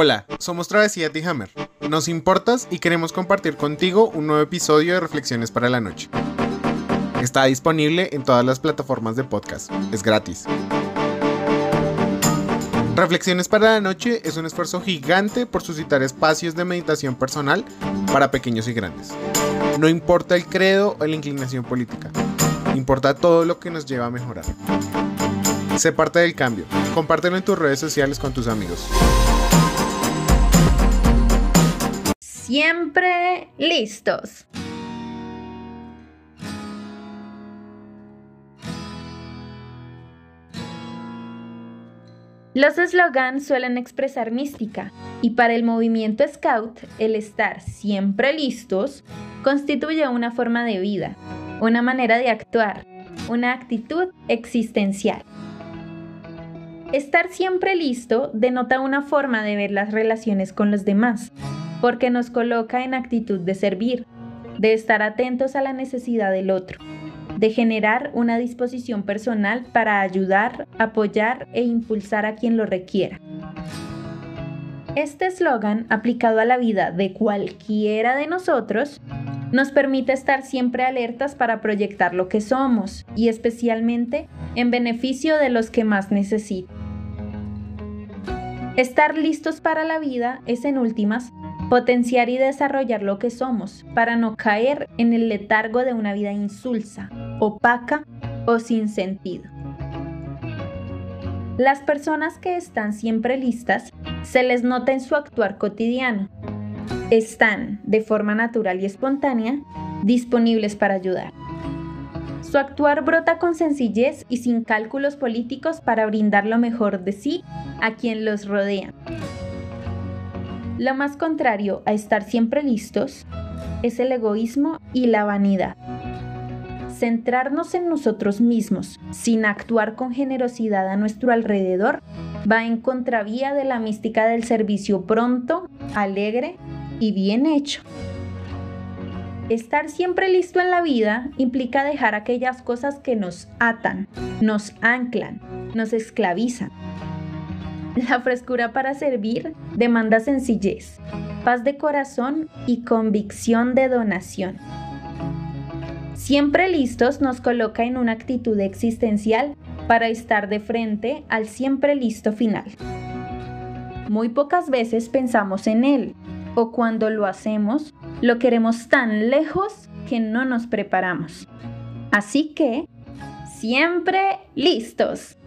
Hola, somos Travesía T-Hammer. Nos importas y queremos compartir contigo un nuevo episodio de Reflexiones para la Noche. Está disponible en todas las plataformas de podcast. Es gratis. Reflexiones para la Noche es un esfuerzo gigante por suscitar espacios de meditación personal para pequeños y grandes. No importa el credo o la inclinación política, importa todo lo que nos lleva a mejorar. Sé parte del cambio. Compártelo en tus redes sociales con tus amigos. Siempre listos. Los eslogans suelen expresar mística y para el movimiento Scout el estar siempre listos constituye una forma de vida, una manera de actuar, una actitud existencial. Estar siempre listo denota una forma de ver las relaciones con los demás, porque nos coloca en actitud de servir, de estar atentos a la necesidad del otro, de generar una disposición personal para ayudar, apoyar e impulsar a quien lo requiera. Este eslogan, aplicado a la vida de cualquiera de nosotros, nos permite estar siempre alertas para proyectar lo que somos y especialmente en beneficio de los que más necesitan. Estar listos para la vida es en últimas potenciar y desarrollar lo que somos para no caer en el letargo de una vida insulsa, opaca o sin sentido. Las personas que están siempre listas se les nota en su actuar cotidiano. Están, de forma natural y espontánea, disponibles para ayudar. Su actuar brota con sencillez y sin cálculos políticos para brindar lo mejor de sí a quien los rodea. Lo más contrario a estar siempre listos es el egoísmo y la vanidad. Centrarnos en nosotros mismos sin actuar con generosidad a nuestro alrededor va en contravía de la mística del servicio pronto, alegre y bien hecho. Estar siempre listo en la vida implica dejar aquellas cosas que nos atan, nos anclan, nos esclavizan. La frescura para servir demanda sencillez, paz de corazón y convicción de donación. Siempre listos nos coloca en una actitud existencial para estar de frente al siempre listo final. Muy pocas veces pensamos en él, o cuando lo hacemos, lo queremos tan lejos que no nos preparamos. Así que, siempre listos.